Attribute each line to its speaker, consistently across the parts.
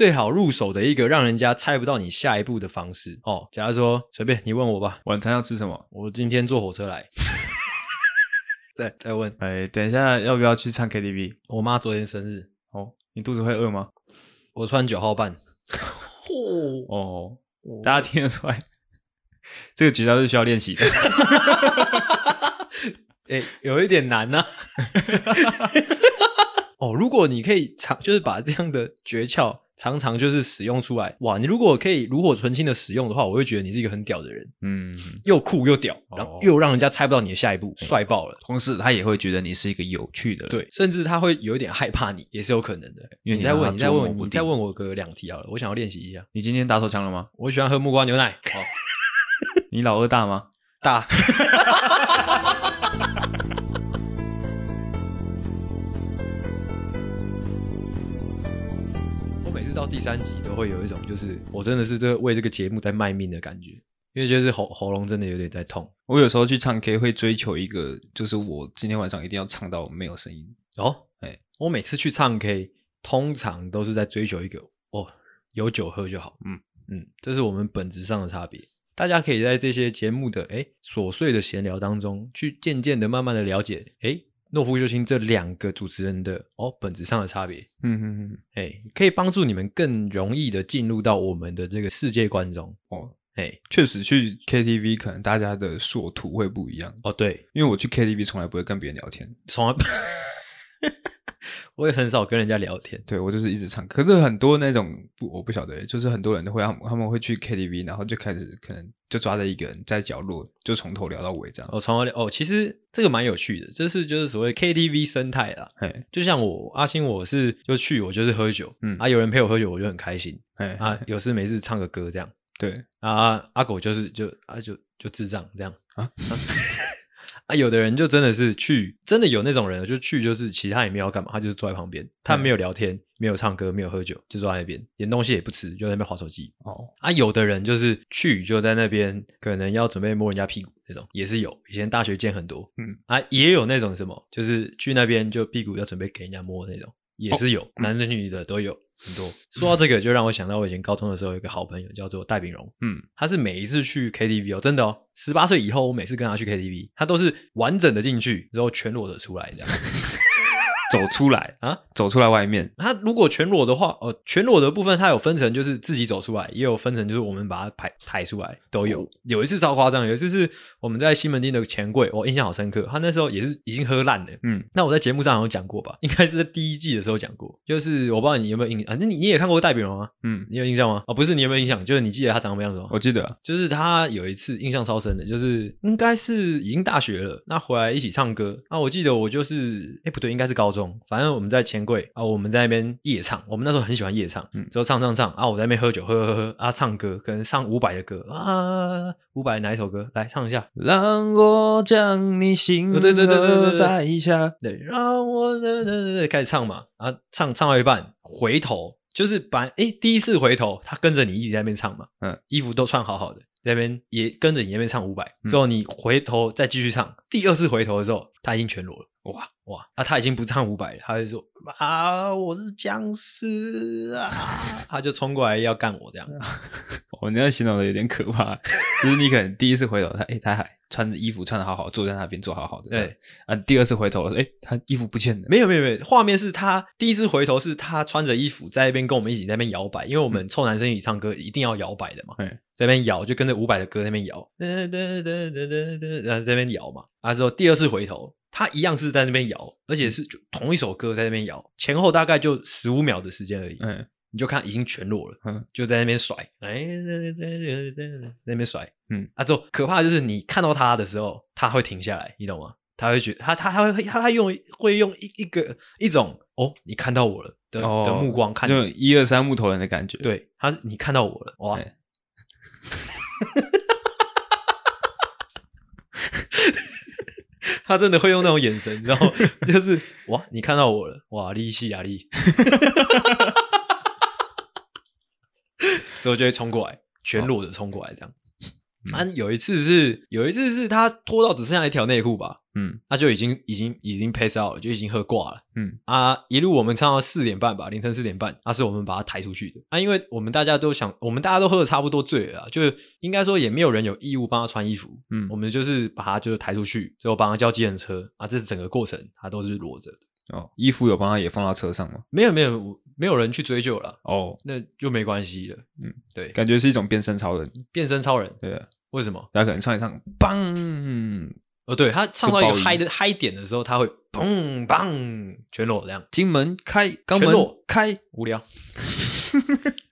Speaker 1: 最好入手的一个让人家猜不到你下一步的方式哦。假如说随便你问我吧，
Speaker 2: 晚餐要吃什么？
Speaker 1: 我今天坐火车来。再再问，
Speaker 2: 哎，等一下要不要去唱 KTV？
Speaker 1: 我妈昨天生日
Speaker 2: 哦，你肚子会饿吗？
Speaker 1: 我穿九号半。
Speaker 2: 哦 哦，大家听得出来，这个绝招是需要练习的。
Speaker 1: 哎，有一点难呢。哦，如果你可以常就是把这样的诀窍常常就是使用出来，哇！你如果可以炉火纯青的使用的话，我会觉得你是一个很屌的人，嗯，又酷又屌，然后又让人家猜不到你的下一步，帅爆了。
Speaker 2: 同时，他也会觉得你是一个有趣的人，
Speaker 1: 对，甚至他会有一点害怕你，也是有可能的。因为你再问，你再问，你再问我个两题好了，我想要练习一下。
Speaker 2: 你今天打手枪了吗？
Speaker 1: 我喜欢喝木瓜牛奶。好，
Speaker 2: 你老二大吗？
Speaker 1: 大。到第三集都会有一种，就是我真的是这为这个节目在卖命的感觉，因为就是喉喉咙真的有点在痛。
Speaker 2: 我有时候去唱 K 会追求一个，就是我今天晚上一定要唱到没有声音
Speaker 1: 哦。哎，我每次去唱 K，通常都是在追求一个哦，有酒喝就好。嗯嗯，这是我们本质上的差别。大家可以在这些节目的哎琐碎的闲聊当中，去渐渐的、慢慢的了解哎。诺夫救星这两个主持人的哦本质上的差别，嗯嗯嗯，哎，可以帮助你们更容易的进入到我们的这个世界观中。哦，哎，
Speaker 2: 确实去 KTV 可能大家的所图会不一样
Speaker 1: 哦，对，
Speaker 2: 因为我去 KTV 从来不会跟别人聊天，
Speaker 1: 从来不。我也很少跟人家聊天，
Speaker 2: 对，我就是一直唱。可是很多那种不，我不晓得，就是很多人都会，他们他们会去 KTV，然后就开始可能就抓着一个人在角落，就从头聊到尾这样。
Speaker 1: 哦，从头聊哦，其实这个蛮有趣的，这是就是所谓 KTV 生态啦。哎，就像我阿星，我是就去，我就是喝酒，嗯啊，有人陪我喝酒，我就很开心。哎啊，有事没事唱个歌这样。
Speaker 2: 对
Speaker 1: 啊，阿狗就是就啊就就智障这样啊。啊啊，有的人就真的是去，真的有那种人，就去就是其他也没有要干嘛，他就是坐在旁边，他没有聊天，没有唱歌，没有喝酒，就坐在那边，连东西也不吃，就在那边划手机。哦，啊，有的人就是去就在那边，可能要准备摸人家屁股那种，也是有。以前大学见很多，嗯，啊，也有那种什么，就是去那边就屁股要准备给人家摸那种，也是有，哦，男的女的都有。很多说到这个，就让我想到我以前高中的时候有一个好朋友叫做戴炳荣，嗯，他是每一次去 KTV 哦，真的哦，十八岁以后，我每次跟他去 KTV，他都是完整的进去之后全裸的出来这样。
Speaker 2: 走出来啊，走出来外面。
Speaker 1: 他如果全裸的话，哦，全裸的部分他有分成，就是自己走出来，也有分成，就是我们把它抬抬出来，都有。有一次超夸张，有一次是我们在西门町的钱柜，我印象好深刻。他那时候也是已经喝烂了，嗯。那我在节目上有讲过吧？应该是在第一季的时候讲过。就是我不知道你有没有印象，啊，那你你也看过戴炳荣吗？嗯，你有印象吗？哦，不是，你有没有印象？就是你记得他长什么样子吗？
Speaker 2: 我记得，
Speaker 1: 就是他有一次印象超深的，就是应该是已经大学了，那回来一起唱歌。啊，我记得我就是，哎，不对，应该是高中，反正我们在。钱柜啊，我们在那边夜唱，我们那时候很喜欢夜唱，嗯，之后唱唱唱啊，我在那边喝酒，喝喝喝啊，唱歌，可能唱伍佰的歌啊，伍佰哪一首歌？来唱一下，
Speaker 2: 让我将你心
Speaker 1: 对对对对
Speaker 2: 摘一下，
Speaker 1: 对，让我对对对对开始唱嘛，啊，唱唱到一半，回头就是把诶第一次回头，他跟着你一直在那边唱嘛，嗯，衣服都穿好好的，在那边也跟着你那边唱五百，之后你回头再继续唱，第二次回头的时候，他已经全裸了。哇哇！啊，他已经不唱五百了，他就说啊，我是僵尸啊！他就冲过来要干我这样。
Speaker 2: 我那样形容的有点可怕，就是你可能第一次回头，他哎，他还穿着衣服穿的好好，坐在那边坐好好的。对啊，第二次回头，哎，他衣服不见了。
Speaker 1: 没有没有没有，画面是他第一次回头是他穿着衣服在那边跟我们一起在那边摇摆，因为我们臭男生一起唱歌一定要摇摆的嘛。对，在那边摇就跟着伍佰的歌在那边摇，哒哒哒哒哒哒，然后在那边摇嘛。啊之后第二次回头。他一样是在那边摇，而且是就同一首歌在那边摇，前后大概就十五秒的时间而已。嗯，你就看已经全裸了，嗯，就在那边甩，哎，在那边甩，嗯，啊，之后可怕的就是你看到他的时候，他会停下来，你懂吗？他会觉得他他他会他他用会用一一个一种哦，你看到我了的的目光看，
Speaker 2: 就一二三木头人的感觉。
Speaker 1: 对，他你看到我了，哇。他真的会用那种眼神，然后就是哇，你看到我了，哇，利息啊利，之后就会冲过来，全裸的冲过来，这样啊，有一次是有一次是他脱到只剩下一条内裤吧，
Speaker 2: 嗯，
Speaker 1: 他就已经已经已经 pass out 了，就已经喝挂了，
Speaker 2: 嗯
Speaker 1: 啊，一路我们唱到四点半吧，凌晨四点半，那、啊、是我们把他抬出去的啊，因为我们大家都想，我们大家都喝的差不多醉了，就应该说也没有人有义务帮他穿衣服，
Speaker 2: 嗯，
Speaker 1: 我们就是把他就是抬出去，最后帮他叫计程车啊，这整个过程他都是裸着的。
Speaker 2: 哦，衣服有帮他也放到车上吗？
Speaker 1: 没有没有，没有人去追究了。
Speaker 2: 哦，
Speaker 1: 那就没关系了。
Speaker 2: 嗯，
Speaker 1: 对，
Speaker 2: 感觉是一种变身超人。
Speaker 1: 变身超人，
Speaker 2: 对啊，
Speaker 1: 为什么？
Speaker 2: 他可能唱一唱，嘣！
Speaker 1: 哦，对，他唱到一个嗨的嗨点的时候，他会嘣嘣全裸这样。
Speaker 2: 金门开，肛门开，
Speaker 1: 无聊。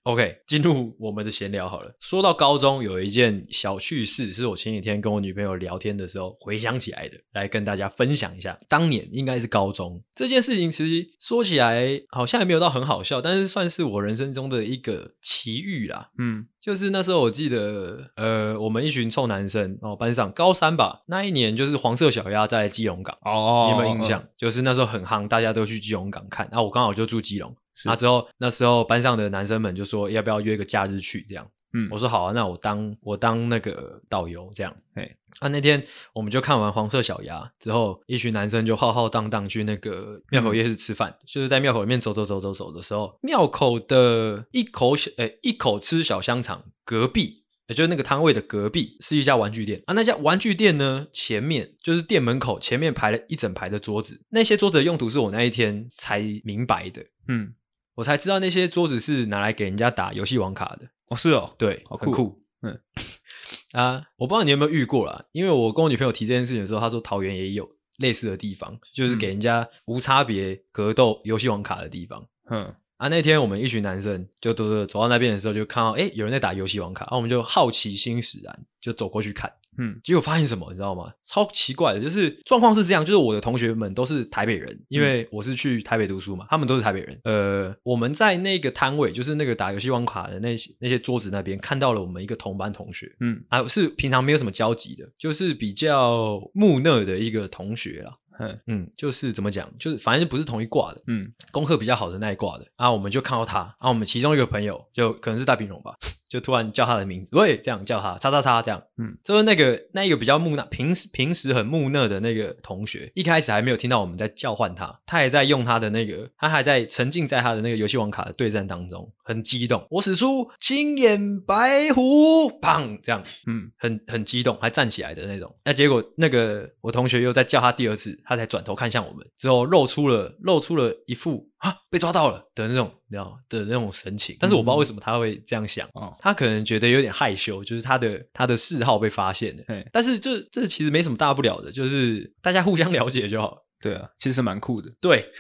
Speaker 1: OK，进入我们的闲聊好了。说到高中，有一件小趣事，是我前几天跟我女朋友聊天的时候回想起来的，来跟大家分享一下。当年应该是高中这件事情，其实说起来好像也没有到很好笑，但是算是我人生中的一个奇遇啦。
Speaker 2: 嗯，
Speaker 1: 就是那时候我记得，呃，我们一群臭男生哦，班上高三吧，那一年就是黄色小鸭在基隆港
Speaker 2: 哦，
Speaker 1: 你有没有印象？嗯、就是那时候很夯，大家都去基隆港看，然后我刚好就住基隆。那之后，那时候班上的男生们就说要不要约个假日去这样。
Speaker 2: 嗯，
Speaker 1: 我说好啊，那我当我当那个导游这样。
Speaker 2: 哎，
Speaker 1: 啊，那天我们就看完黄色小鸭之后，一群男生就浩浩荡荡去那个庙口夜市吃饭。嗯、就是在庙口里面走走走走走的时候，庙口的一口小诶一口吃小香肠隔壁，也就是那个摊位的隔壁是一家玩具店啊。那家玩具店呢，前面就是店门口前面排了一整排的桌子，那些桌子的用途是我那一天才明白的。
Speaker 2: 嗯。
Speaker 1: 我才知道那些桌子是拿来给人家打游戏网卡的。
Speaker 2: 哦，是哦，
Speaker 1: 对，
Speaker 2: 好酷
Speaker 1: 很酷，嗯。啊，我不知道你有没有遇过啦，因为我跟我女朋友提这件事情的时候，她说桃园也有类似的地方，就是给人家无差别格斗游戏网卡的地方，
Speaker 2: 嗯
Speaker 1: 啊，那天我们一群男生就都是走到那边的时候，就看到诶有人在打游戏王卡，然后我们就好奇心使然，就走过去看。
Speaker 2: 嗯，
Speaker 1: 结果发现什么，你知道吗？超奇怪的，就是状况是这样，就是我的同学们都是台北人，因为我是去台北读书嘛，他们都是台北人。呃，我们在那个摊位，就是那个打游戏王卡的那些那些桌子那边，看到了我们一个同班同学，
Speaker 2: 嗯，
Speaker 1: 啊，是平常没有什么交集的，就是比较木讷的一个同学啦。
Speaker 2: 嗯。
Speaker 1: 嗯，就是怎么讲，就是反正就不是同一挂的，
Speaker 2: 嗯，
Speaker 1: 功课比较好的那一挂的，然后我们就看到他，然后我们其中一个朋友就可能是大冰龙吧，就突然叫他的名字，喂，这样叫他，叉叉叉这样，
Speaker 2: 嗯，
Speaker 1: 就是那个那一个比较木讷，平时平时很木讷的那个同学，一开始还没有听到我们在叫唤他，他也在用他的那个，他还在沉浸在他的那个游戏王卡的对战当中，很激动，我使出青眼白虎，砰，这样，
Speaker 2: 嗯，
Speaker 1: 很很激动，还站起来的那种，那结果那个我同学又在叫他第二次。他才转头看向我们，之后露出了露出了一副啊被抓到了的那种，你知道的那种神情。但是我不知道为什么他会这样想，
Speaker 2: 哦，
Speaker 1: 他可能觉得有点害羞，就是他的他的嗜好被发现了。但是这这其实没什么大不了的，就是大家互相了解就好。
Speaker 2: 对啊，其实蛮酷的。
Speaker 1: 对。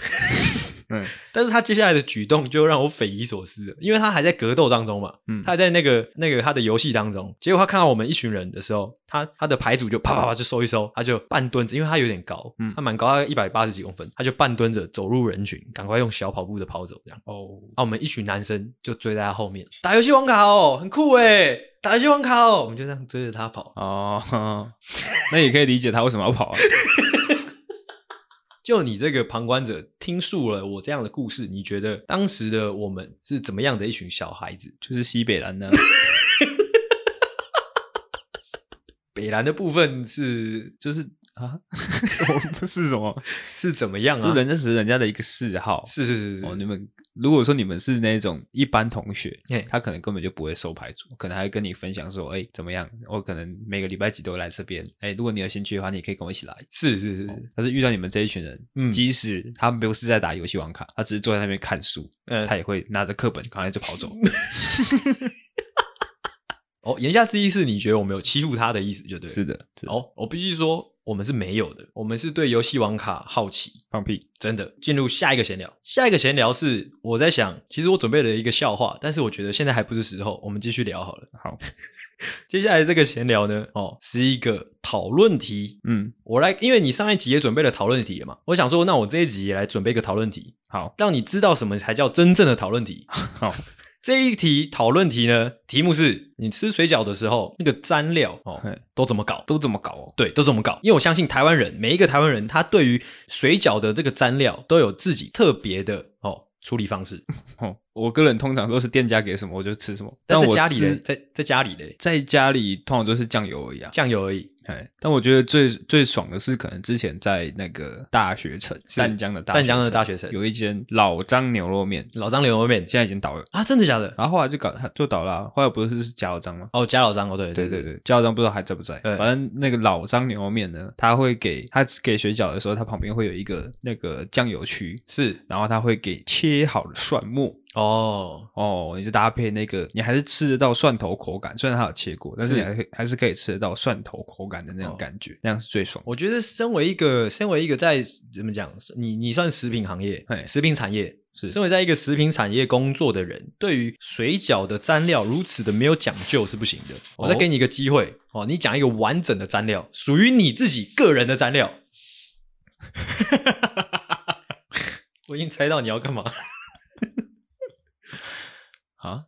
Speaker 2: 嗯，
Speaker 1: 但是他接下来的举动就让我匪夷所思了，因为他还在格斗当中嘛，
Speaker 2: 嗯，
Speaker 1: 他还在那个那个他的游戏当中，结果他看到我们一群人的时候，他他的牌组就啪啪啪就收一收，他就半蹲着，因为他有点高，
Speaker 2: 嗯，
Speaker 1: 他蛮高，他一百八十几公分，他就半蹲着走入人群，赶快用小跑步的跑走，这样。
Speaker 2: 哦，
Speaker 1: 啊，我们一群男生就追在他后面，打游戏网卡哦，很酷诶，打游戏网卡哦，我们就这样追着他跑，
Speaker 2: 哦，那也可以理解他为什么要跑啊。
Speaker 1: 就你这个旁观者听述了我这样的故事，你觉得当时的我们是怎么样的一群小孩子？
Speaker 2: 就是西北蓝呢？
Speaker 1: 北蓝的部分是
Speaker 2: 就是啊，什么不 是什么？
Speaker 1: 是怎么样啊？
Speaker 2: 就人家是人家的一个嗜好，
Speaker 1: 是是是是。
Speaker 2: 哦，你们如果说你们是那种一般同学，
Speaker 1: 嘿
Speaker 2: 他可能根本就不会收牌组，可能还会跟你分享说，哎，怎么样？我可能每个礼拜几都会来这边，哎，如果你有兴趣的话，你可以跟我一起来。
Speaker 1: 是是是
Speaker 2: 但是遇到你们这一群人，
Speaker 1: 嗯，
Speaker 2: 即使他们不是在打游戏网卡，他只是坐在那边看书，
Speaker 1: 嗯，
Speaker 2: 他也会拿着课本，赶快就跑走。
Speaker 1: 哦，言下之意是你觉得我们有欺负他的意思，就对。
Speaker 2: 是的，是的。
Speaker 1: 哦，我必须说，我们是没有的，我们是对游戏网卡好奇。
Speaker 2: 放屁，
Speaker 1: 真的。进入下一个闲聊，下一个闲聊是我在想，其实我准备了一个笑话，但是我觉得现在还不是时候，我们继续聊好了。
Speaker 2: 好，
Speaker 1: 接下来这个闲聊呢，哦，是一个讨论题。
Speaker 2: 嗯，
Speaker 1: 我来，因为你上一集也准备了讨论题了嘛，我想说，那我这一集也来准备一个讨论题，
Speaker 2: 好，
Speaker 1: 让你知道什么才叫真正的讨论题。
Speaker 2: 好。
Speaker 1: 这一题讨论题呢，题目是你吃水饺的时候，那个蘸料哦，都怎么搞？
Speaker 2: 都怎么搞哦？
Speaker 1: 对，都怎么搞？因为我相信台湾人每一个台湾人，他对于水饺的这个蘸料都有自己特别的哦处理方式。
Speaker 2: 哦，我个人通常都是店家给什么我就吃什么。
Speaker 1: 但在家里呢？在在家里嘞，
Speaker 2: 在家里通常都是酱油而已啊，
Speaker 1: 酱油而已。
Speaker 2: 哎，但我觉得最最爽的是，可能之前在那个大学城，淡江的大
Speaker 1: 淡江的大学城
Speaker 2: 有一间老张牛肉面，
Speaker 1: 老张牛肉面
Speaker 2: 现在已经倒了
Speaker 1: 啊，真的假的？
Speaker 2: 然后后来就搞就倒了，后来不是是贾老张吗？
Speaker 1: 哦，贾老张哦，对对对对，
Speaker 2: 贾老张不知道还在不在，反正那个老张牛肉面呢，他会给他给水饺的时候，他旁边会有一个那个酱油区，
Speaker 1: 是，
Speaker 2: 然后他会给切好的蒜末。
Speaker 1: 哦
Speaker 2: 哦，你就搭配那个，你还是吃得到蒜头口感，虽然它有切过，但是你还可还是可以吃得到蒜头口感的那种感觉，哦、那样是最爽。
Speaker 1: 我觉得身为一个，身为一个在怎么讲，你你算食品行业，
Speaker 2: 嘿
Speaker 1: 食品产业
Speaker 2: 是
Speaker 1: 身为在一个食品产业工作的人，对于水饺的蘸料如此的没有讲究是不行的。哦、我再给你一个机会哦，你讲一个完整的蘸料，属于你自己个人的蘸料。我已经猜到你要干嘛。
Speaker 2: 啊，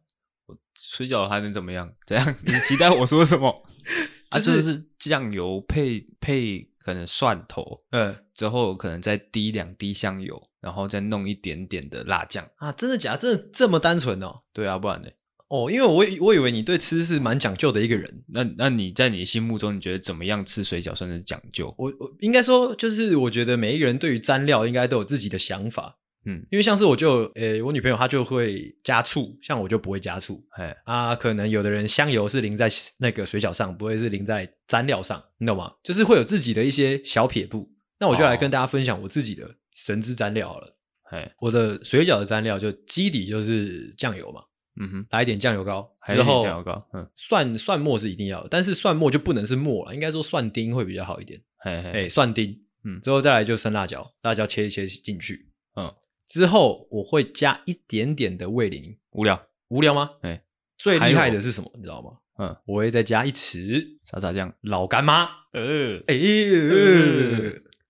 Speaker 2: 我水饺还能怎么样？怎样？你期待我说什么？就是、啊，这是酱油配配可能蒜头，嗯，之后可能再滴两滴香油，然后再弄一点点的辣酱
Speaker 1: 啊！真的假的？真的这么单纯哦？
Speaker 2: 对啊，不然呢？
Speaker 1: 哦，因为我我以为你对吃是蛮讲究的一个人。
Speaker 2: 那那你在你心目中，你觉得怎么样吃水饺算是讲究？
Speaker 1: 我我应该说，就是我觉得每一个人对于蘸料应该都有自己的想法。
Speaker 2: 嗯，
Speaker 1: 因为像是我就，诶、欸，我女朋友她就会加醋，像我就不会加醋。
Speaker 2: 哎
Speaker 1: 啊，可能有的人香油是淋在那个水饺上，不会是淋在蘸料上，你懂吗？就是会有自己的一些小撇步。那我就来跟大家分享我自己的神之蘸料好了。
Speaker 2: 哎
Speaker 1: 我的水饺的蘸料就基底就是酱油嘛，
Speaker 2: 嗯哼，
Speaker 1: 来一点酱油膏，之后
Speaker 2: 酱油膏，嗯，
Speaker 1: 蒜蒜末是一定要的，但是蒜末就不能是末了，应该说蒜丁会比较好一
Speaker 2: 点。
Speaker 1: 哎、欸，蒜丁，
Speaker 2: 嗯，
Speaker 1: 之后再来就生辣椒，辣椒切一切进去，
Speaker 2: 嗯。
Speaker 1: 之后我会加一点点的味淋，
Speaker 2: 无聊
Speaker 1: 无聊吗？
Speaker 2: 哎，
Speaker 1: 最厉害的是什么？你知道吗？
Speaker 2: 嗯，
Speaker 1: 我会再加一匙
Speaker 2: 沙茶酱，
Speaker 1: 老干妈。呃，哎，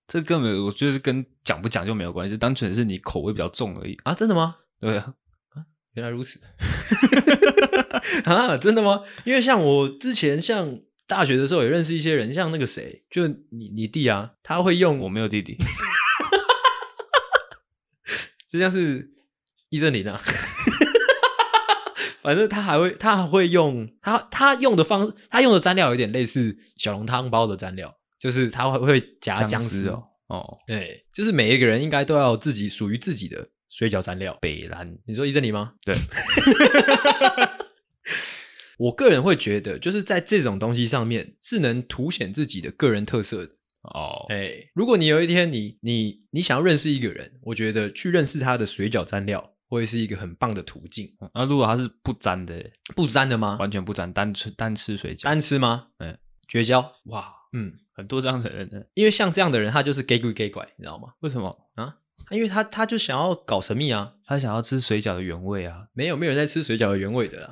Speaker 2: 这根本我觉得是跟讲不讲就没有关系，就单纯是你口味比较重而已
Speaker 1: 啊！真的吗？
Speaker 2: 对啊，
Speaker 1: 啊，原来如此 啊！真的吗？因为像我之前像大学的时候也认识一些人，像那个谁，就你你弟啊，他会用，
Speaker 2: 我没有弟弟。
Speaker 1: 就像是易正林啊，反正他还会，他还会用他他用的方，他用的蘸料有点类似小笼汤包的蘸料，就是他会会夹姜丝哦。
Speaker 2: 哦，
Speaker 1: 对，就是每一个人应该都要有自己属于自己的水饺蘸料。
Speaker 2: 北兰，
Speaker 1: 你说易正林吗？
Speaker 2: 对，
Speaker 1: 我个人会觉得，就是在这种东西上面是能凸显自己的个人特色的。
Speaker 2: 哦，
Speaker 1: 哎，如果你有一天你你你想要认识一个人，我觉得去认识他的水饺蘸料会是一个很棒的途径。
Speaker 2: 那、啊、如果他是不沾的，
Speaker 1: 不沾的吗？
Speaker 2: 完全不沾，单吃单吃水饺，
Speaker 1: 单吃吗？
Speaker 2: 嗯，
Speaker 1: 绝交。
Speaker 2: 哇，
Speaker 1: 嗯，
Speaker 2: 很多这样的人呢，
Speaker 1: 因为像这样的人，他就是 gay 鬼 gay 拐，你知道吗？
Speaker 2: 为什么
Speaker 1: 啊？因为他他就想要搞神秘啊，
Speaker 2: 他想要吃水饺的原味啊。
Speaker 1: 没有没有人在吃水饺的原味的啦。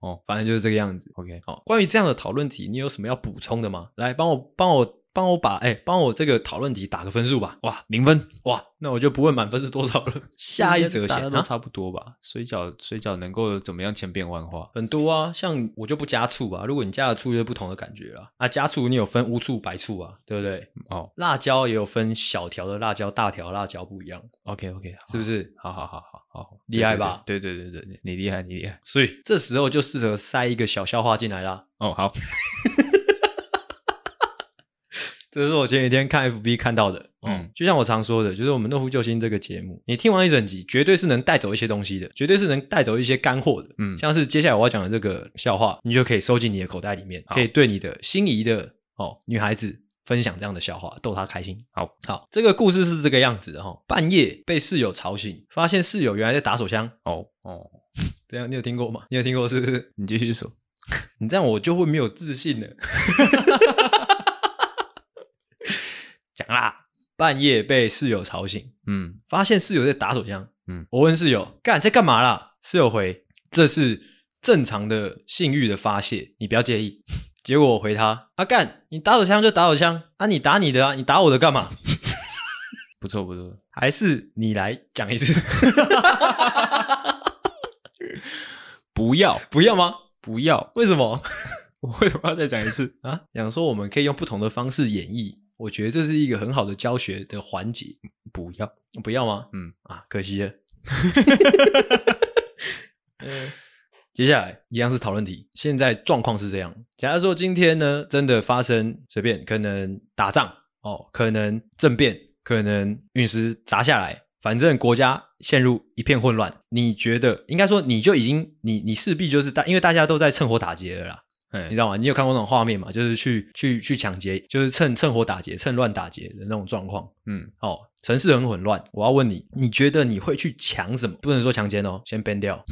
Speaker 2: 哦，
Speaker 1: 反正就是这个样子。
Speaker 2: OK，
Speaker 1: 好，关于这样的讨论题，你有什么要补充的吗？来，帮我帮我。帮我把哎，帮我这个讨论题打个分数吧。
Speaker 2: 哇，零分
Speaker 1: 哇，那我就不问满分是多少了。下一则
Speaker 2: 大家都差不多吧？啊、水饺水饺能够怎么样千变万化？
Speaker 1: 很多啊，像我就不加醋啊。如果你加了醋，就不同的感觉了。啊，加醋你有分乌醋、白醋啊，对不对？
Speaker 2: 哦，
Speaker 1: 辣椒也有分小条的辣椒、大条辣椒不一样。
Speaker 2: OK OK，
Speaker 1: 是不是？
Speaker 2: 好好好好好，
Speaker 1: 厉害吧？
Speaker 2: 对对对对对，你厉害你厉害。
Speaker 1: 所以这时候就适合塞一个小笑话进来啦。
Speaker 2: 哦，好。
Speaker 1: 这是我前几天看 FB 看到的，嗯，就像我常说的，就是我们诺夫救星这个节目，你听完一整集，绝对是能带走一些东西的，绝对是能带走一些干货的，嗯，像是接下来我要讲的这个笑话，你就可以收进你的口袋里面，可以对你的心仪的哦女孩子分享这样的笑话，逗她开心。
Speaker 2: 好，
Speaker 1: 好，这个故事是这个样子的哈、哦，半夜被室友吵醒，发现室友原来在打手枪。
Speaker 2: 哦哦，
Speaker 1: 这样你有听过吗？你有听过是不是？
Speaker 2: 你继续说，
Speaker 1: 你这样我就会没有自信了。
Speaker 2: 讲啦，
Speaker 1: 半夜被室友吵醒，
Speaker 2: 嗯，发
Speaker 1: 现室友在打手枪，
Speaker 2: 嗯，
Speaker 1: 我问室友，干在干嘛啦？室友回，这是正常的性欲的发泄，你不要介意。结果我回他，啊干，你打手枪就打手枪，啊你打你的啊，你打我的干嘛？
Speaker 2: 不错不错，
Speaker 1: 还是你来讲一次，
Speaker 2: 不要
Speaker 1: 不要吗？
Speaker 2: 不要，
Speaker 1: 为什么？
Speaker 2: 我为什么要再讲一次
Speaker 1: 啊？想说我们可以用不同的方式演绎。我觉得这是一个很好的教学的环节。
Speaker 2: 不要，
Speaker 1: 不要吗？
Speaker 2: 嗯
Speaker 1: 啊，可惜了。嗯，接下来一样是讨论题。现在状况是这样：假如说今天呢，真的发生随便可能打仗哦，可能政变，可能陨石砸下来，反正国家陷入一片混乱。你觉得应该说，你就已经你你势必就是大，因为大家都在趁火打劫了啦。你知道吗？你有看过那种画面吗？就是去去去抢劫，就是趁趁火打劫、趁乱打劫的那种状况。嗯，哦，城市很混乱。我要问你，你觉得你会去抢什么？不能说强奸哦，先 ban 掉。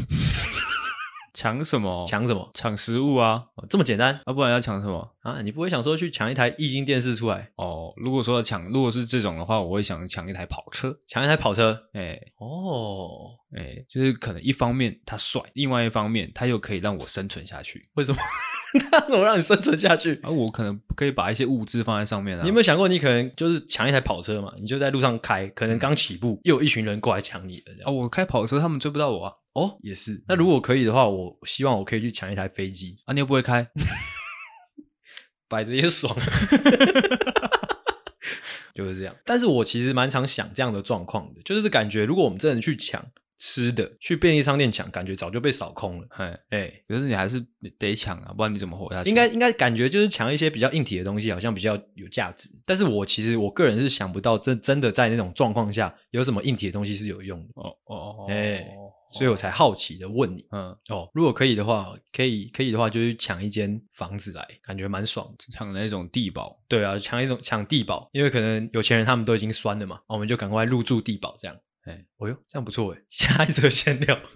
Speaker 2: 抢什么？
Speaker 1: 抢什么？
Speaker 2: 抢食物啊！
Speaker 1: 这么简单？
Speaker 2: 啊，不然要抢什么
Speaker 1: 啊？你不会想说去抢一台液晶电视出来？
Speaker 2: 哦，如果说要抢，如果是这种的话，我会想抢一台跑车，
Speaker 1: 抢一台跑车。
Speaker 2: 哎、欸，哦，哎、欸，就是可能一方面他帅，另外一方面他又可以让我生存下去。
Speaker 1: 为什么？他怎么让你生存下去？
Speaker 2: 啊，我可能可以把一些物资放在上面啊。
Speaker 1: 你有没有想过，你可能就是抢一台跑车嘛？你就在路上开，可能刚起步，又有一群人过来抢你了。
Speaker 2: 啊，我开跑车，他们追不到我啊。
Speaker 1: 哦，也是。那如果可以的话，我希望我可以去抢一台飞机
Speaker 2: 啊！你又不会开，
Speaker 1: 摆着也爽，就是这样。但是我其实蛮常想这样的状况的，就是感觉如果我们真的去抢吃的，去便利商店抢，感觉早就被扫空了。哎哎，
Speaker 2: 可是你还是得抢啊，不然你怎么活下去？
Speaker 1: 应该应该感觉就是抢一些比较硬体的东西，好像比较有价值。但是我其实我个人是想不到，真真的在那种状况下，有什么硬体的东西是有用的。哦哦哦，哎。所以我才好奇的问你，嗯，哦，如果可以的话，可以可以的话，就去抢一间房子来，感觉蛮爽的，
Speaker 2: 抢那种地堡。
Speaker 1: 对啊，抢一种抢地堡，因为可能有钱人他们都已经酸了嘛，我们就赶快入住地堡这样。哎，哦哟，这样不错哎，下一则闲聊。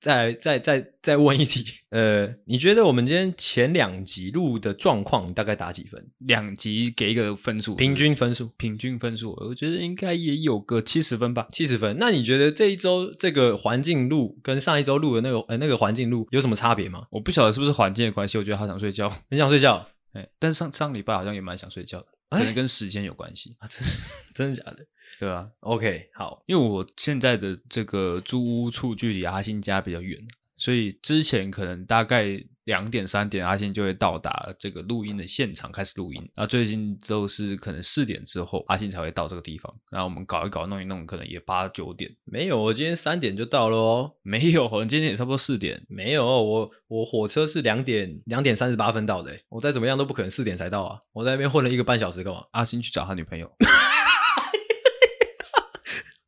Speaker 1: 再再再再问一题，呃，你觉得我们今天前两集录的状况，大概打几分？
Speaker 2: 两集给一个分数，
Speaker 1: 平均分数，
Speaker 2: 平均分数，我觉得应该也有个七十分吧，
Speaker 1: 七十分。那你觉得这一周这个环境录跟上一周录的那个呃那个环境录有什么差别吗？
Speaker 2: 我不晓得是不是环境的关系，我觉得好想睡觉，
Speaker 1: 很想睡觉。
Speaker 2: 哎，但上上礼拜好像也蛮想睡觉的，可能跟时间有关系
Speaker 1: 啊，真 真的假的？
Speaker 2: 对啊
Speaker 1: ，OK，好，
Speaker 2: 因为我现在的这个租屋处距离阿信家比较远，所以之前可能大概两点三点阿信就会到达这个录音的现场开始录音，那最近都是可能四点之后阿信才会到这个地方，然后我们搞一搞弄一弄，可能也八九点。
Speaker 1: 没有，我今天三点就到了哦。
Speaker 2: 没有，我今天也差不多四点。
Speaker 1: 没有，我我火车是两点两点三十八分到的，我再怎么样都不可能四点才到啊！我在那边混了一个半小时干嘛？
Speaker 2: 阿信去找他女朋友。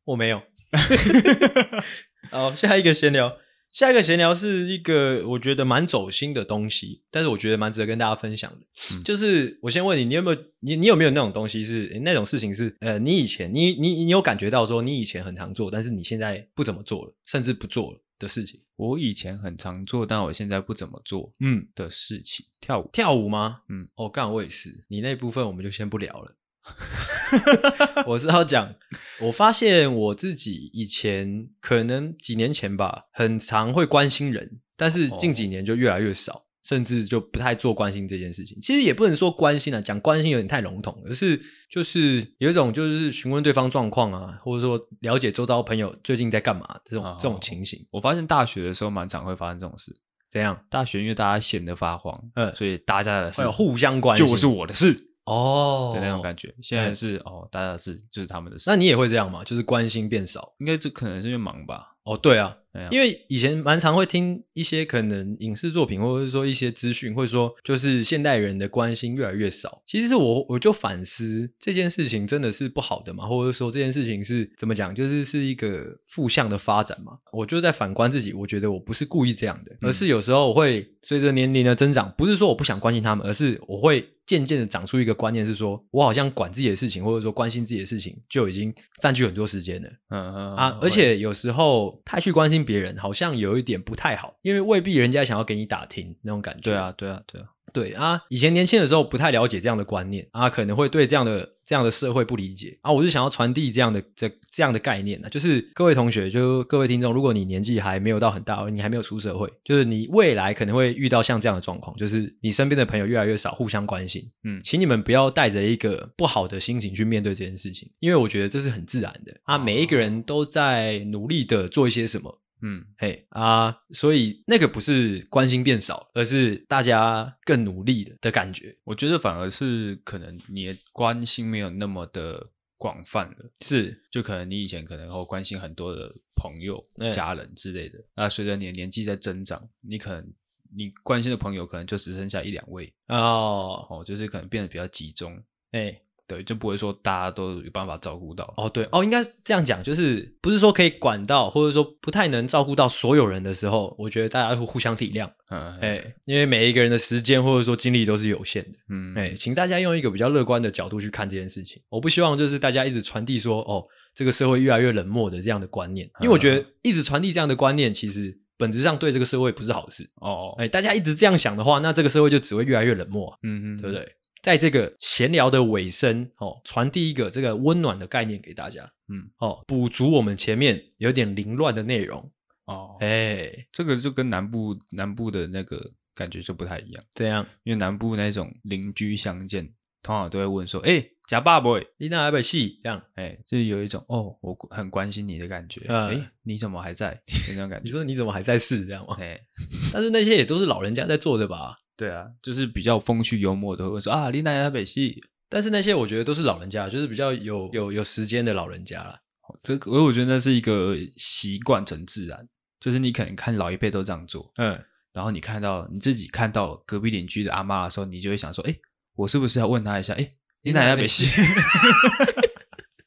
Speaker 1: 我没有。好，下一个闲聊，下一个闲聊是一个我觉得蛮走心的东西，但是我觉得蛮值得跟大家分享的。嗯、就是我先问你，你有没有你你有没有那种东西是那种事情是呃，你以前你你你有感觉到说你以前很常做，但是你现在不怎么做了，甚至不做了的事情？
Speaker 2: 我以前很常做，但我现在不怎么做，嗯的事情，嗯、跳舞，
Speaker 1: 跳舞吗？嗯，哦，刚好我也是。你那部分我们就先不聊了。我是要讲，我发现我自己以前可能几年前吧，很常会关心人，但是近几年就越来越少，哦、甚至就不太做关心这件事情。其实也不能说关心啊，讲关心有点太笼统，而是就是有一种就是询问对方状况啊，或者说了解周遭朋友最近在干嘛这种、哦、这种情形。
Speaker 2: 我发现大学的时候蛮常会发生这种事。
Speaker 1: 怎样？
Speaker 2: 大学因为大家闲得发慌，嗯，所以大家的事
Speaker 1: 互相关心，
Speaker 2: 就是我的事。
Speaker 1: 哦，
Speaker 2: 的那种感觉，现在是哦，大家是就是他们的事。
Speaker 1: 那你也会这样吗？就是关心变少，
Speaker 2: 应该这可能是因为忙吧。
Speaker 1: 哦，对啊，对啊，因为以前蛮常会听一些可能影视作品，或者是说一些资讯，或者说就是现代人的关心越来越少。其实是我我就反思这件事情真的是不好的嘛，或者说这件事情是怎么讲，就是是一个负向的发展嘛。我就在反观自己，我觉得我不是故意这样的，而是有时候我会随着年龄的增长，不是说我不想关心他们，而是我会渐渐的长出一个观念，是说我好像管自己的事情，或者说关心自己的事情，就已经占据很多时间了。嗯嗯啊，而且有时候。太去关心别人，好像有一点不太好，因为未必人家想要给你打听那种感觉。
Speaker 2: 对啊，对啊，对啊，
Speaker 1: 对啊。以前年轻的时候不太了解这样的观念啊，可能会对这样的。这样的社会不理解啊，我是想要传递这样的这这样的概念呢，就是各位同学，就各位听众，如果你年纪还没有到很大，你还没有出社会，就是你未来可能会遇到像这样的状况，就是你身边的朋友越来越少，互相关心，嗯，请你们不要带着一个不好的心情去面对这件事情，因为我觉得这是很自然的啊，每一个人都在努力的做一些什么。嗯，嘿啊，所以那个不是关心变少，而是大家更努力的的感觉。
Speaker 2: 我觉得反而是可能你的关心没有那么的广泛了。
Speaker 1: 是，
Speaker 2: 就可能你以前可能会关心很多的朋友、家人之类的，那随着你的年纪在增长，你可能你关心的朋友可能就只剩下一两位
Speaker 1: 哦，
Speaker 2: 哦，就是可能变得比较集中，
Speaker 1: 哎。
Speaker 2: 对，就不会说大家都有办法照顾到
Speaker 1: 哦。对哦，应该这样讲，就是不是说可以管到，或者说不太能照顾到所有人的时候，我觉得大家会互相体谅。嗯，哎，因为每一个人的时间或者说精力都是有限的。嗯，哎，请大家用一个比较乐观的角度去看这件事情。我不希望就是大家一直传递说，哦，这个社会越来越冷漠的这样的观念，因为我觉得一直传递这样的观念，其实本质上对这个社会不是好事。哦，哎，大家一直这样想的话，那这个社会就只会越来越冷漠。嗯嗯，对不对？在这个闲聊的尾声，哦，传递一个这个温暖的概念给大家，嗯，哦，补足我们前面有点凌乱的内容，
Speaker 2: 哦，哎，这个就跟南部南部的那个感觉就不太一样，
Speaker 1: 这样，
Speaker 2: 因为南部那种邻居相见，通常都会问说，哎，甲爸 boy，？
Speaker 1: 你那还没戏？这样，
Speaker 2: 哎，就有一种哦，我很关心你的感觉，哎、嗯，你怎么还在？那种感觉，
Speaker 1: 你说你怎么还在世？这样吗？哎，但是那些也都是老人家在做的吧？
Speaker 2: 对啊，就是比较风趣幽默的，会说啊，你哪在北戏？
Speaker 1: 但是那些我觉得都是老人家，就是比较有有有时间的老人家了。
Speaker 2: 这我我觉得那是一个习惯成自然，就是你可能看老一辈都这样做，嗯，然后你看到你自己看到隔壁邻居的阿妈的时候，你就会想说，哎，我是不是要问他一下？哎，你哪在北戏？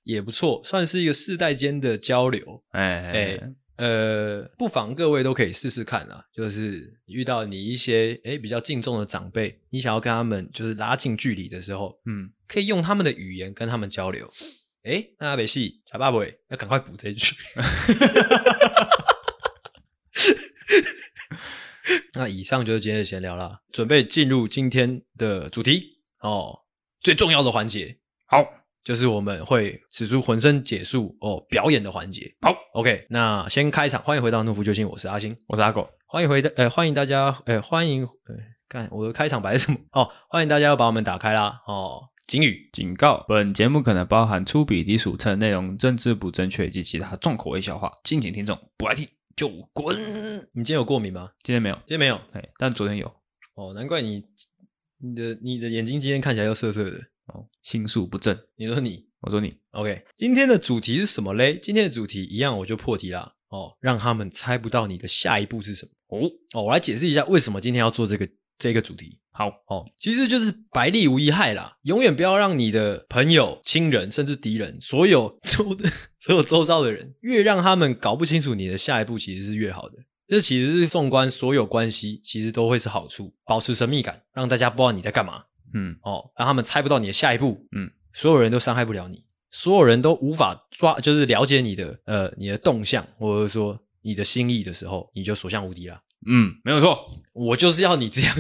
Speaker 1: 也不错，算是一个世代间的交流。哎哎。哎呃，不妨各位都可以试试看啊，就是遇到你一些诶比较敬重的长辈，你想要跟他们就是拉近距离的时候，嗯，可以用他们的语言跟他们交流。诶那没戏，假爸爸要赶快补这一句。那以上就是今天的闲聊啦，准备进入今天的主题哦，最重要的环节。好。就是我们会使出浑身解数哦，表演的环节。好，OK，那先开场，欢迎回到《怒夫救星》，我是阿星，
Speaker 2: 我是阿狗，
Speaker 1: 欢迎回的，呃，欢迎大家，呃，欢迎，呃，看我的开场白是什么？哦，欢迎大家要把我们打开啦。哦，警语，
Speaker 2: 警告，本节目可能包含粗鄙、低俗、称内容、政治不正确以及其他重口味笑话，敬请听众不爱听就滚。
Speaker 1: 你今天有过敏吗？
Speaker 2: 今天没有，
Speaker 1: 今天没有，
Speaker 2: 哎，但昨天有。
Speaker 1: 哦，难怪你，你的你的眼睛今天看起来又涩涩的。
Speaker 2: 哦，心术不正。
Speaker 1: 你说你，
Speaker 2: 我说你。
Speaker 1: OK，今天的主题是什么嘞？今天的主题一样，我就破题啦。哦，让他们猜不到你的下一步是什么。哦哦，我来解释一下为什么今天要做这个这个主题。好哦，其实就是百利无一害啦。永远不要让你的朋友、亲人，甚至敌人，所有周的 所有周遭的人，越让他们搞不清楚你的下一步，其实是越好的。这其实是纵观所有关系，其实都会是好处。保持神秘感，让大家不知道你在干嘛。嗯，哦，让他们猜不到你的下一步，嗯，所有人都伤害不了你，所有人都无法抓，就是了解你的，呃，你的动向，或者说你的心意的时候，你就所向无敌了。
Speaker 2: 嗯，没有错，
Speaker 1: 我就是要你这样，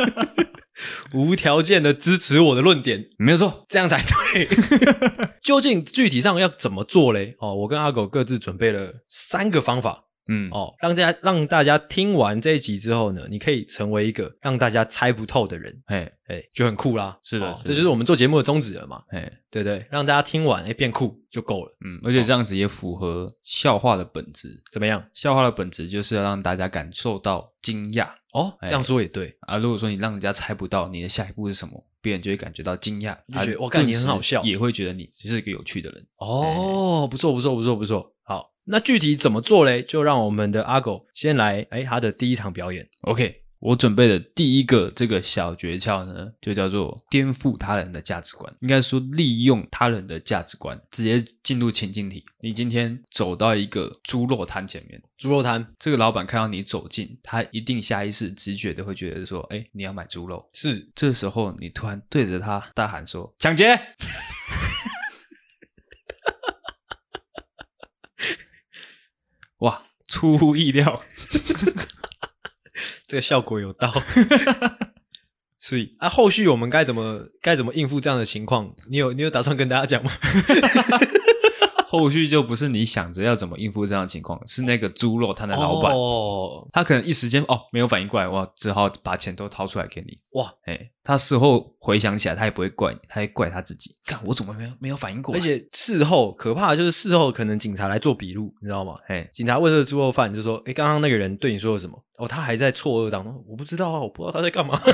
Speaker 1: 无条件的支持我的论点，
Speaker 2: 没有错，
Speaker 1: 这样才对。究竟具体上要怎么做嘞？哦，我跟阿狗各自准备了三个方法。嗯哦，让大家让大家听完这一集之后呢，你可以成为一个让大家猜不透的人，哎哎，就很酷啦。
Speaker 2: 是的，
Speaker 1: 哦、是的，这就是我们做节目的宗旨了嘛。哎，对对，让大家听完哎变酷就够了。
Speaker 2: 嗯，而且这样子也符合笑话的本质。
Speaker 1: 怎么样？
Speaker 2: 笑话的本质就是要让大家感受到惊讶。
Speaker 1: 哦，这样说也对
Speaker 2: 啊。如果说你让人家猜不到你的下一步是什么，别人就会感觉到惊讶，
Speaker 1: 就觉得我看你很好笑，
Speaker 2: 也会觉得你是一个有趣的人。
Speaker 1: 哦，不错不错不错不错，好。那具体怎么做嘞？就让我们的阿狗先来，哎，他的第一场表演。
Speaker 2: OK，我准备的第一个这个小诀窍呢，就叫做颠覆他人的价值观。应该说，利用他人的价值观，直接进入情境题。你今天走到一个猪肉摊前面，
Speaker 1: 猪肉摊
Speaker 2: 这个老板看到你走近，他一定下意识、直觉的会觉得说，哎，你要买猪肉。
Speaker 1: 是，
Speaker 2: 这时候你突然对着他大喊说：“抢劫！” 哇，出乎意料，
Speaker 1: 这个效果有到，所以啊，后续我们该怎么该怎么应付这样的情况？你有你有打算跟大家讲吗？
Speaker 2: 后续就不是你想着要怎么应付这样的情况，是那个猪肉摊的老板，哦、他可能一时间哦没有反应过来，哇，只好把钱都掏出来给你。哇，哎，他事后回想起来，他也不会怪你，他会怪他自己，看我怎么没有没有反应过来。
Speaker 1: 而且事后可怕的就是事后可能警察来做笔录，你知道吗？哎，警察问这个猪肉贩就说：“哎，刚刚那个人对你说了什么？”哦，他还在错愕当中，我不知道啊，我不知道他在干嘛。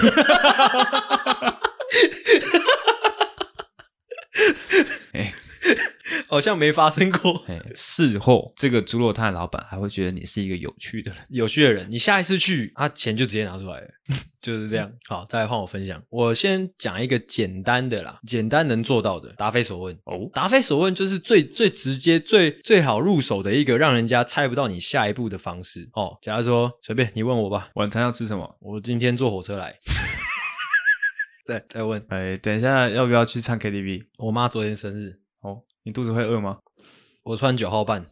Speaker 1: 好像没发生过。
Speaker 2: 事后，这个猪肉摊的老板还会觉得你是一个有趣的人，
Speaker 1: 有趣的人。你下一次去，他钱就直接拿出来了，就是这样。好，再来换我分享。我先讲一个简单的啦，简单能做到的，答非所问。哦，答非所问就是最最直接、最最好入手的一个，让人家猜不到你下一步的方式。哦，假如说随便你问我吧，
Speaker 2: 晚餐要吃什么？
Speaker 1: 我今天坐火车来。再再问，
Speaker 2: 哎，等一下要不要去唱 KTV？
Speaker 1: 我妈昨天生日。
Speaker 2: 哦，你肚子会饿吗？
Speaker 1: 我穿九号半。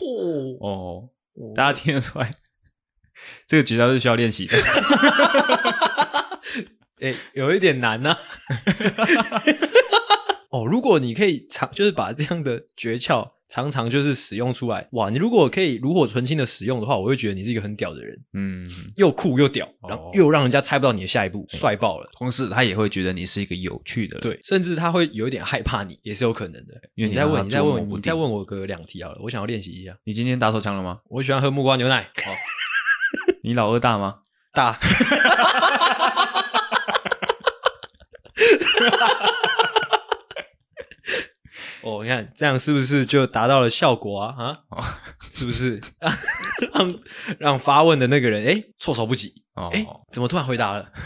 Speaker 2: 哦哦，大家听得出来，这个绝招是需要练习的。
Speaker 1: 哎，有一点难呐、啊。哦，如果你可以常就是把这样的诀窍。常常就是使用出来，哇！你如果可以炉火纯青的使用的话，我会觉得你是一个很屌的人，嗯，又酷又屌，然后又让人家猜不到你的下一步，帅爆了。
Speaker 2: 同时，他也会觉得你是一个有趣的人，
Speaker 1: 对，甚至他会有一点害怕你，也是有可能的。因为你再问，你再问，你再问我个两题好了，我想要练习一下。
Speaker 2: 你今天打手枪了吗？
Speaker 1: 我喜欢喝木瓜牛奶。哦，
Speaker 2: 你老二大吗？
Speaker 1: 大。哦，你看这样是不是就达到了效果啊？啊，哦、是不是 让让发问的那个人哎措手不及？哦，哎，怎么突然回答了？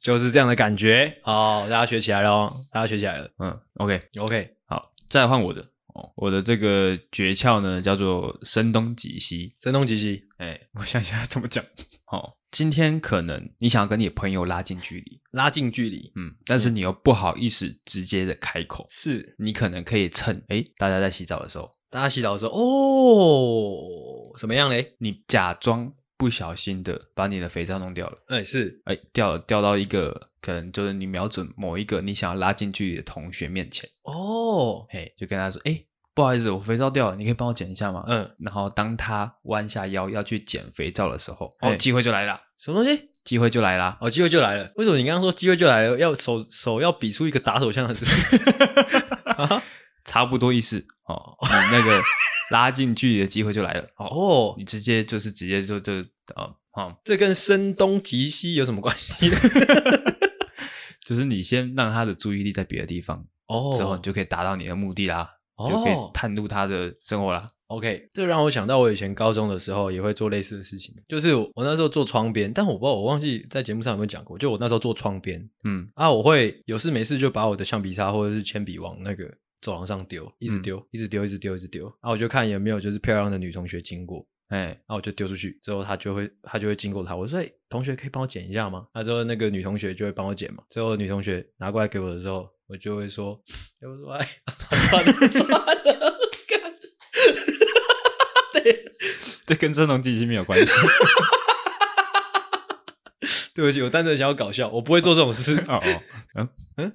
Speaker 1: 就是这样的感觉。好，大家学起来了哦，大家学起来了。
Speaker 2: 嗯，OK，OK，、
Speaker 1: okay okay、
Speaker 2: 好，再换我的哦。我的这个诀窍呢，叫做声东击西。
Speaker 1: 声东击西，
Speaker 2: 哎，我想一下怎么讲。好、哦。今天可能你想要跟你的朋友拉近距离，
Speaker 1: 拉近距离，
Speaker 2: 嗯，但是你又不好意思直接的开口，
Speaker 1: 是。你
Speaker 2: 可能可以趁诶大家在洗澡的时候，
Speaker 1: 大家洗澡的时候，哦，怎么样嘞？
Speaker 2: 你假装不小心的把你的肥皂弄掉了，
Speaker 1: 哎，是，
Speaker 2: 哎，掉了，掉到一个可能就是你瞄准某一个你想要拉近距离的同学面前，
Speaker 1: 哦，
Speaker 2: 嘿，就跟他说，哎。不好意思，我肥皂掉了，你可以帮我捡一下吗？
Speaker 1: 嗯，
Speaker 2: 然后当他弯下腰要去捡肥皂的时候，哦，机会就来了。
Speaker 1: 什么东西？
Speaker 2: 机会就来了。
Speaker 1: 哦，机会就来了。为什么你刚刚说机会就来了？要手手要比出一个打手枪的姿势？
Speaker 2: 差不多意思哦。你那个拉近距离的机会就来了。
Speaker 1: 哦，
Speaker 2: 你直接就是直接就就啊啊，
Speaker 1: 这跟声东击西有什么关系？
Speaker 2: 就是你先让他的注意力在别的地方，哦，之后你就可以达到你的目的啦。就可以探入他的生活啦。
Speaker 1: OK，这让我想到我以前高中的时候也会做类似的事情，就是我那时候做窗边，但我不知道我忘记在节目上有没有讲过，就我那时候做窗边，
Speaker 2: 嗯。
Speaker 1: 啊，我会有事没事就把我的橡皮擦或者是铅笔往那个走廊上丢，一直丢，一直丢，一直丢，一直丢，然后我就看有没有就是漂亮的女同学经过，
Speaker 2: 哎，
Speaker 1: 然后我就丢出去，之后她就会她就会经过她，我说哎，同学可以帮我捡一下吗？那之后那个女同学就会帮我捡嘛，之后女同学拿过来给我的时候。我就会说，我说哎，算了算了，干，
Speaker 2: 对，这跟声东击西没有关系。
Speaker 1: 对不起，我单纯想要搞笑，我不会做这种事。
Speaker 2: 哦哦，嗯
Speaker 1: 嗯，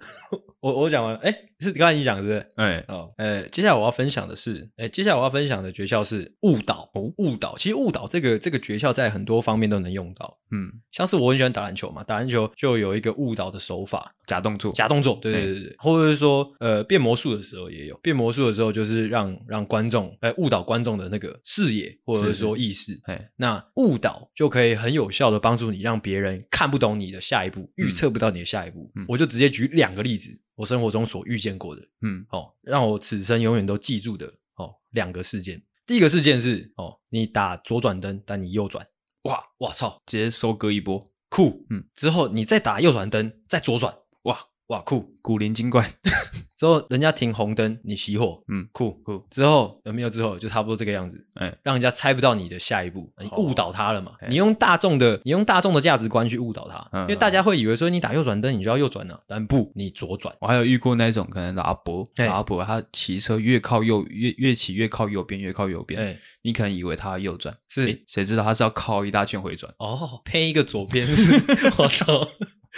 Speaker 1: 我我讲完了，哎。是刚才你讲的是？
Speaker 2: 哎
Speaker 1: 哦，呃，接下来我要分享的是，哎，接下来我要分享的诀窍是误导哦，误导。其实误导这个这个诀窍在很多方面都能用到，
Speaker 2: 嗯，
Speaker 1: 像是我很喜欢打篮球嘛，打篮球就有一个误导的手法，
Speaker 2: 假动作，
Speaker 1: 假动作，对对对对，或者是说，呃，变魔术的时候也有，变魔术的时候就是让让观众，哎，误导观众的那个视野或者是说意识，
Speaker 2: 哎，
Speaker 1: 那误导就可以很有效的帮助你，让别人看不懂你的下一步，预测不到你的下一步。我就直接举两个例子。我生活中所遇见过的，
Speaker 2: 嗯，
Speaker 1: 哦，让我此生永远都记住的，哦，两个事件。第一个事件是，哦，你打左转灯，但你右转，哇，哇操，
Speaker 2: 直接收割一波，
Speaker 1: 酷，
Speaker 2: 嗯，
Speaker 1: 之后你再打右转灯，再左转，哇，哇，酷，
Speaker 2: 古灵精怪。
Speaker 1: 之后人家停红灯，你熄火，
Speaker 2: 嗯，
Speaker 1: 酷酷。之后有没有之后就差不多这个样子，
Speaker 2: 哎，
Speaker 1: 让人家猜不到你的下一步，你误导他了嘛？你用大众的，你用大众的价值观去误导他，因为大家会以为说你打右转灯，你就要右转了，但不，你左转。
Speaker 2: 我还有遇过那种可能阿伯，阿伯他骑车越靠右，越越骑越靠右边，越靠右边，你可能以为他要右转，
Speaker 1: 是，
Speaker 2: 谁知道他是要靠一大圈回转？
Speaker 1: 哦，偏一个左边，我操！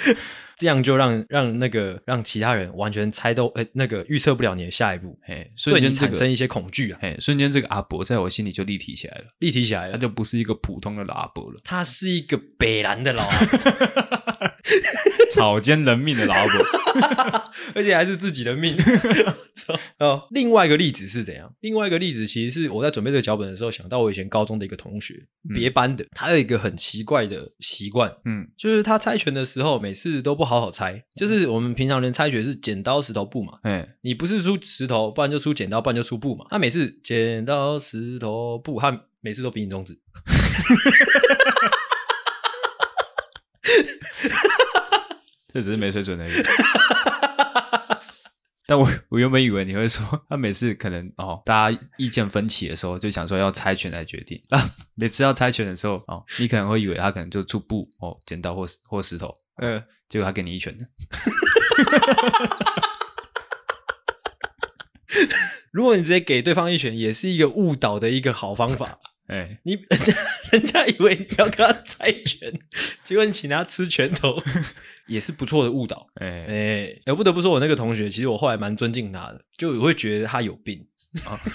Speaker 1: 这样就让让那个让其他人完全猜都诶那个预测不了你的下一步，
Speaker 2: 嘿，瞬间、这个、
Speaker 1: 产生一些恐惧啊，
Speaker 2: 嘿，瞬间这个阿伯在我心里就立体起来了，
Speaker 1: 立体起来了，
Speaker 2: 他就不是一个普通的老阿伯了，
Speaker 1: 他是一个北蓝的老阿伯，
Speaker 2: 草菅人命的老狗，
Speaker 1: 而且还是自己的命。哦，另外一个例子是怎样？另外一个例子其实是我在准备这个脚本的时候想到我以前高中的一个同学，嗯、别班的，他有一个很奇怪的习惯，嗯，就是他猜拳的时候每次都不好好猜，就是我们平常人猜拳是剪刀石头布嘛，哎、嗯，你不是出石头，不然就出剪刀，不然就出布嘛。他每次剪刀石头布，他每次都比你中指。
Speaker 2: 这只是没水准而已。但我我原本以为你会说，他每次可能哦，大家意见分歧的时候，就想说要猜拳来决定。啊，每次要猜拳的时候，哦，你可能会以为他可能就出布哦，剪刀或或石头，嗯，结果他给你一拳。
Speaker 1: 如果你直接给对方一拳，也是一个误导的一个好方法。哎，你人家人家以为你要跟他猜拳，结果你请他吃拳头，也是不错的误导。哎哎，哎，不得不说，我那个同学，其实我后来蛮尊敬他的，就我会觉得他有病啊。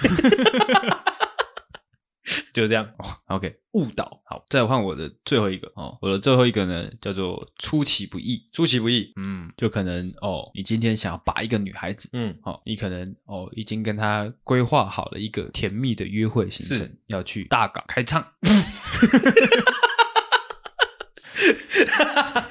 Speaker 1: 就这样
Speaker 2: ，OK，
Speaker 1: 误导。
Speaker 2: 好，再换我的最后一个哦，我的最后一个呢，叫做出其不意。
Speaker 1: 出其不意，
Speaker 2: 嗯，就可能哦，你今天想要把一个女孩子，嗯，哦，你可能哦已经跟她规划好了一个甜蜜的约会行程，要去大港开唱。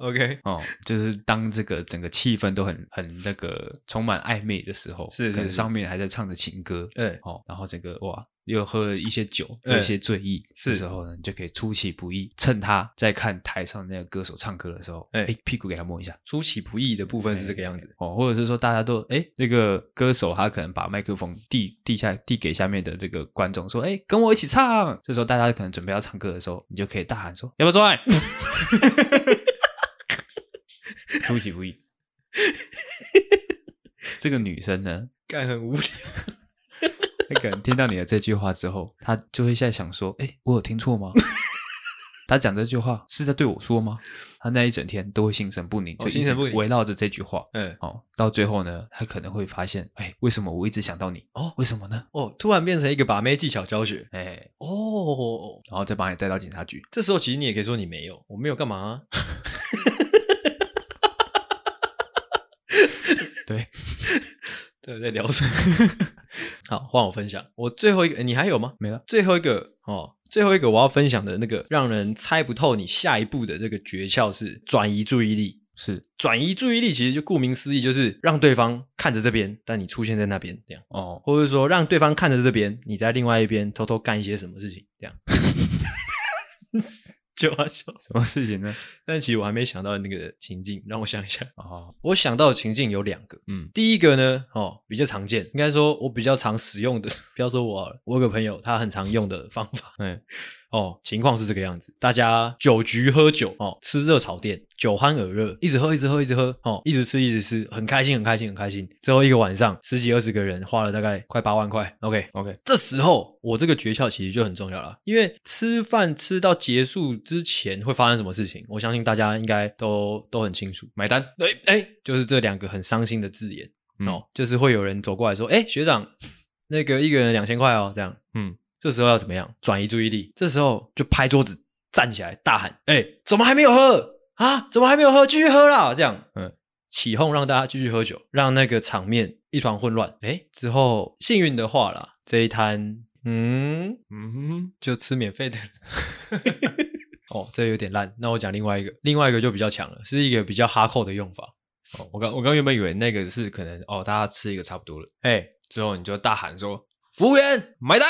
Speaker 1: OK，
Speaker 2: 哦，就是当这个整个气氛都很很那个充满暧昧的时候，
Speaker 1: 是，是，是，
Speaker 2: 可能上面还在唱着情歌，
Speaker 1: 对，
Speaker 2: 哦，然后整个哇，又喝了一些酒，有一些醉意，是。时候呢，你就可以出其不意，趁他在看台上那个歌手唱歌的时候，哎，屁股给他摸一下，
Speaker 1: 出其不意的部分是这个样子，
Speaker 2: 哦，或者是说大家都哎，那个歌手他可能把麦克风递递下递给下面的这个观众说，哎，跟我一起唱，这时候大家可能准备要唱歌的时候，你就可以大喊说，要不要做爱？出其不意，这个女生呢，
Speaker 1: 干很无聊。
Speaker 2: 她可能听到你的这句话之后，她就会在想说：“哎，我有听错吗？她讲这句话是在对我说吗？”她那一整天都会心神不宁，就心神不宁围绕着这句话。嗯，哦，到最后呢，她可能会发现：“哎，为什么我一直想到你？哦，为什么呢？
Speaker 1: 哦，突然变成一个把妹技巧教学。
Speaker 2: 哎，哦，然后再把你带到警察局。
Speaker 1: 这时候其实你也可以说你没有，我没有干嘛？”
Speaker 2: 对，
Speaker 1: 对，在聊什么？好，换我分享。我最后一个，你还有吗？
Speaker 2: 没了。
Speaker 1: 最后一个哦，最后一个我要分享的那个让人猜不透你下一步的这个诀窍是转移注意力。
Speaker 2: 是
Speaker 1: 转移注意力，其实就顾名思义，就是让对方看着这边，但你出现在那边这样。哦，或者说让对方看着这边，你在另外一边偷偷干一些什么事情这样。就好笑，
Speaker 2: 什么事情呢？
Speaker 1: 但其实我还没想到那个情境，让我想一下啊。哦、我想到的情境有两个，嗯，第一个呢，哦，比较常见，应该说我比较常使用的，不要说我好了，我有个朋友他很常用的方法，嗯。哦，情况是这个样子，大家酒局喝酒哦，吃热炒店，酒酣耳热，一直喝，一直喝，一直喝，哦，一直吃，一直吃，很开心，很开心，很开心。最后一个晚上，十几二十个人，花了大概快八万块。Okay. 这时候我这个诀窍其实就很重要了，因为吃饭吃到结束之前会发生什么事情，我相信大家应该都都很清楚。
Speaker 2: 买单，
Speaker 1: 哎，哎，就是这两个很伤心的字眼，嗯、哦，就是会有人走过来说，哎，学长，那个一个人两千块哦，这样，嗯。这时候要怎么样转移注意力？这时候就拍桌子，站起来大喊：“哎，怎么还没有喝啊？怎么还没有喝？继续喝啦！”这样，嗯，起哄让大家继续喝酒，让那个场面一团混乱。哎，之后幸运的话啦，这一摊，嗯嗯，就吃免费的。哦，这有点烂。那我讲另外一个，另外一个就比较强了，是一个比较哈扣的用法。
Speaker 2: 哦，我刚我刚原本以为那个是可能哦，大家吃一个差不多了。哎，之后你就大喊说：“服务员，买单！”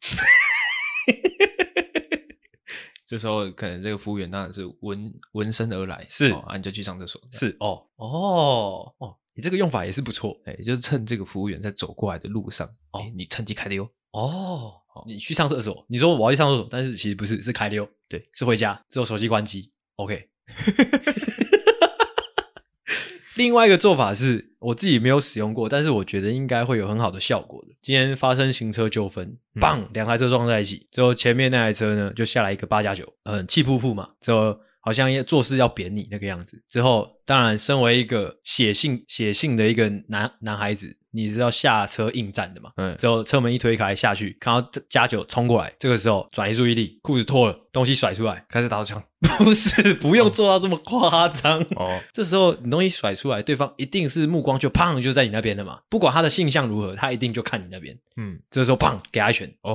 Speaker 2: 这时候可能这个服务员当然是闻闻声而来，
Speaker 1: 是。
Speaker 2: 啊，你就去上厕所，
Speaker 1: 是哦哦哦，你这个用法也是不错，
Speaker 2: 哎，就是趁这个服务员在走过来的路上，哦，你趁机开溜，
Speaker 1: 哦，你去上厕所，你说我要去上厕所，但是其实不是，是开溜，对，是回家，之后手机关机，OK。另外一个做法是我自己没有使用过，但是我觉得应该会有很好的效果的。今天发生行车纠纷，棒，两台车撞在一起，最后前面那台车呢就下来一个八加九，嗯，气噗噗嘛，之后好像做事要扁你那个样子，之后当然，身为一个写信写信的一个男男孩子。你是要下车应战的嘛？嗯，之后车门一推开下去，看到加九冲过来，这个时候转移注意力，裤子脱了，东西甩出来，开始打手枪。不是，不用做到这么夸张哦。这时候你东西甩出来，对方一定是目光就砰就在你那边的嘛。不管他的性向如何，他一定就看你那边。嗯，这时候砰给他一拳。哦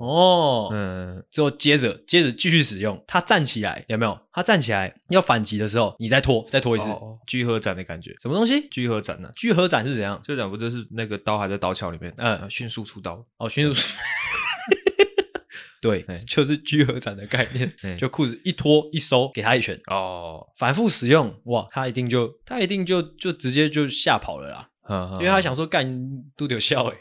Speaker 1: 哦，嗯。之后接着接着继续使用，他站起来有没有？他站起来要反击的时候，你再拖再拖一次。
Speaker 2: 聚合斩的感觉，
Speaker 1: 什么东西？
Speaker 2: 聚合斩呢？
Speaker 1: 聚合斩是怎样？
Speaker 2: 就斩不就是那个刀还在刀鞘里面？嗯，迅速出刀。
Speaker 1: 哦，迅速。对，就是聚合斩的概念，就裤子一脱一收，给他一拳哦，反复使用，哇，他一定就他一定就就直接就吓跑了啦，因为他想说干都得笑哎，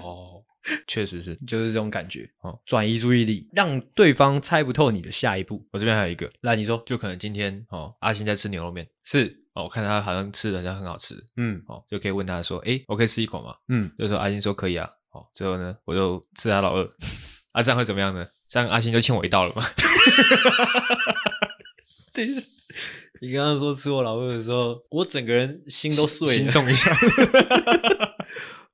Speaker 2: 哦，确实是，
Speaker 1: 就是这种感觉，哦，转移注意力，让对方猜不透你的下一步。
Speaker 2: 我这边还有一个，
Speaker 1: 那你说，
Speaker 2: 就可能今天哦，阿星在吃牛肉面，
Speaker 1: 是
Speaker 2: 哦，我看他好像吃的好像很好吃，嗯，哦，就可以问他说，哎，我可以吃一口吗？嗯，就说阿星说可以啊，哦，最后呢，我就吃他老二。啊，这样会怎么样呢？这样阿星就欠我一道了吗？
Speaker 1: 等一下，你刚刚说吃我老二的时候，我整个人心都碎了，
Speaker 2: 心动一下，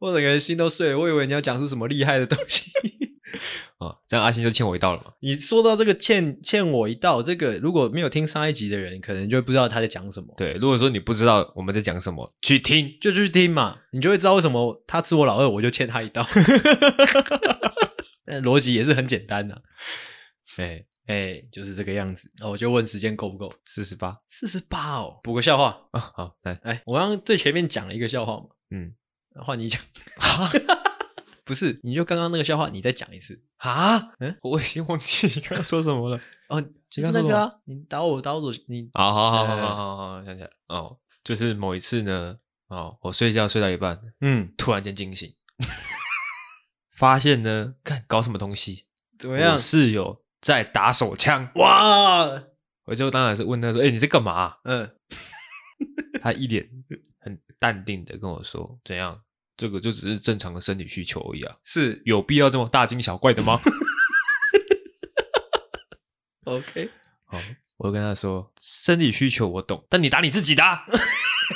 Speaker 1: 我整个人心都碎了。我以为你要讲出什么厉害的东西。
Speaker 2: 啊，这样阿星就欠我一道了嘛？
Speaker 1: 你说到这个欠欠我一道，这个如果没有听上一集的人，可能就不知道他在讲什么。
Speaker 2: 对，如果说你不知道我们在讲什么，去听
Speaker 1: 就去听嘛，你就会知道为什么他吃我老二，我就欠他一道。但逻辑也是很简单的，哎哎，就是这个样子。那我就问时间够不够？
Speaker 2: 四十八，
Speaker 1: 四十八哦。补个笑话
Speaker 2: 啊，好来，
Speaker 1: 哎，我刚刚最前面讲了一个笑话嘛，嗯，换你讲，不是，你就刚刚那个笑话，你再讲一次
Speaker 2: 啊？嗯，我已经忘记你刚刚说什么了。哦，
Speaker 1: 就是那个啊，你打我打我，你，
Speaker 2: 好好好好好好好，想起来哦，就是某一次呢，哦，我睡觉睡到一半，嗯，突然间惊醒。发现呢，看搞什么东西？
Speaker 1: 怎么样？
Speaker 2: 室友在打手枪。哇！我就当然是问他说：“哎、欸，你在干嘛？”嗯，他一脸很淡定的跟我说：“怎样？这个就只是正常的生理需求而已啊，
Speaker 1: 是
Speaker 2: 有必要这么大惊小怪的吗？
Speaker 1: ”OK，
Speaker 2: 好，我就跟他说：“生理需求我懂，但你打你自己的、啊，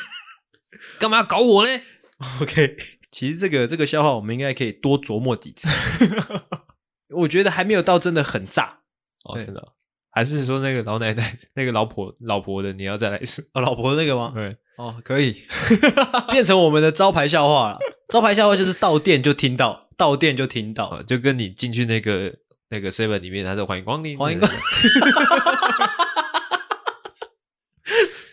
Speaker 2: 干嘛要搞我嘞
Speaker 1: ？”OK。其实这个这个笑话，我们应该可以多琢磨几次。我觉得还没有到真的很炸
Speaker 2: 哦，真的。还是说那个老奶奶、那个老婆、老婆的，你要再来一次？
Speaker 1: 哦，老婆的那个吗？对，哦，可以 变成我们的招牌笑话了。招牌笑话就是到店就听到，到店就听到，
Speaker 2: 就跟你进去那个那个 seven 里面，他说欢迎光临，
Speaker 1: 欢迎光临。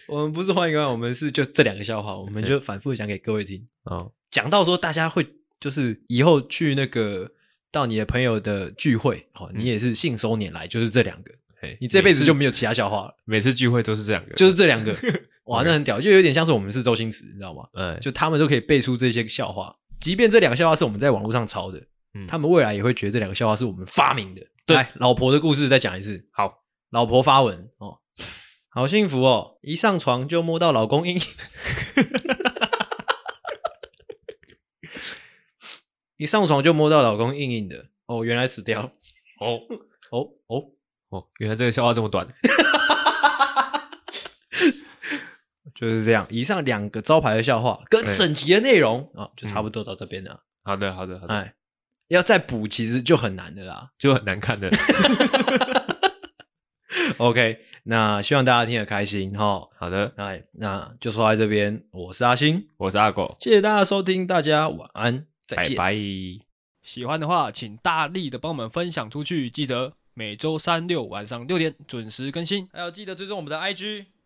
Speaker 1: 我们不是欢迎光临，我们是就这两个笑话，我们就反复讲给各位听哦。讲到说，大家会就是以后去那个到你的朋友的聚会，哦，你也是信手拈来，就是这两个，你这辈子就没有其他笑话了。
Speaker 2: 每次聚会都是这两个，
Speaker 1: 就是这两个，哇，那很屌，就有点像是我们是周星驰，你知道吗？嗯，就他们都可以背出这些笑话，即便这两个笑话是我们在网络上抄的，他们未来也会觉得这两个笑话是我们发明的。来，老婆的故事再讲一次。
Speaker 2: 好，
Speaker 1: 老婆发文哦，好幸福哦，一上床就摸到老公阴。影。一上床就摸到老公硬硬的。哦，原来死掉。哦。哦哦。
Speaker 2: 哦，原来这个笑话这么短，
Speaker 1: 就是这样。以上两个招牌的笑话跟整集的内容啊，就差不多到这边了。
Speaker 2: 好的，好的，好的。哎，
Speaker 1: 要再补其实就很难的啦，
Speaker 2: 就很难看的。
Speaker 1: OK，那希望大家听得开心哈。
Speaker 2: 好的，
Speaker 1: 哎，那就说在这边，我是阿星，
Speaker 2: 我是阿狗，
Speaker 1: 谢谢大家收听，大家晚安。拜拜！
Speaker 2: 喜欢的话，请大力的帮我们分享出去。记得每周三六晚上六点准时更新，
Speaker 1: 还有记得追踪我们的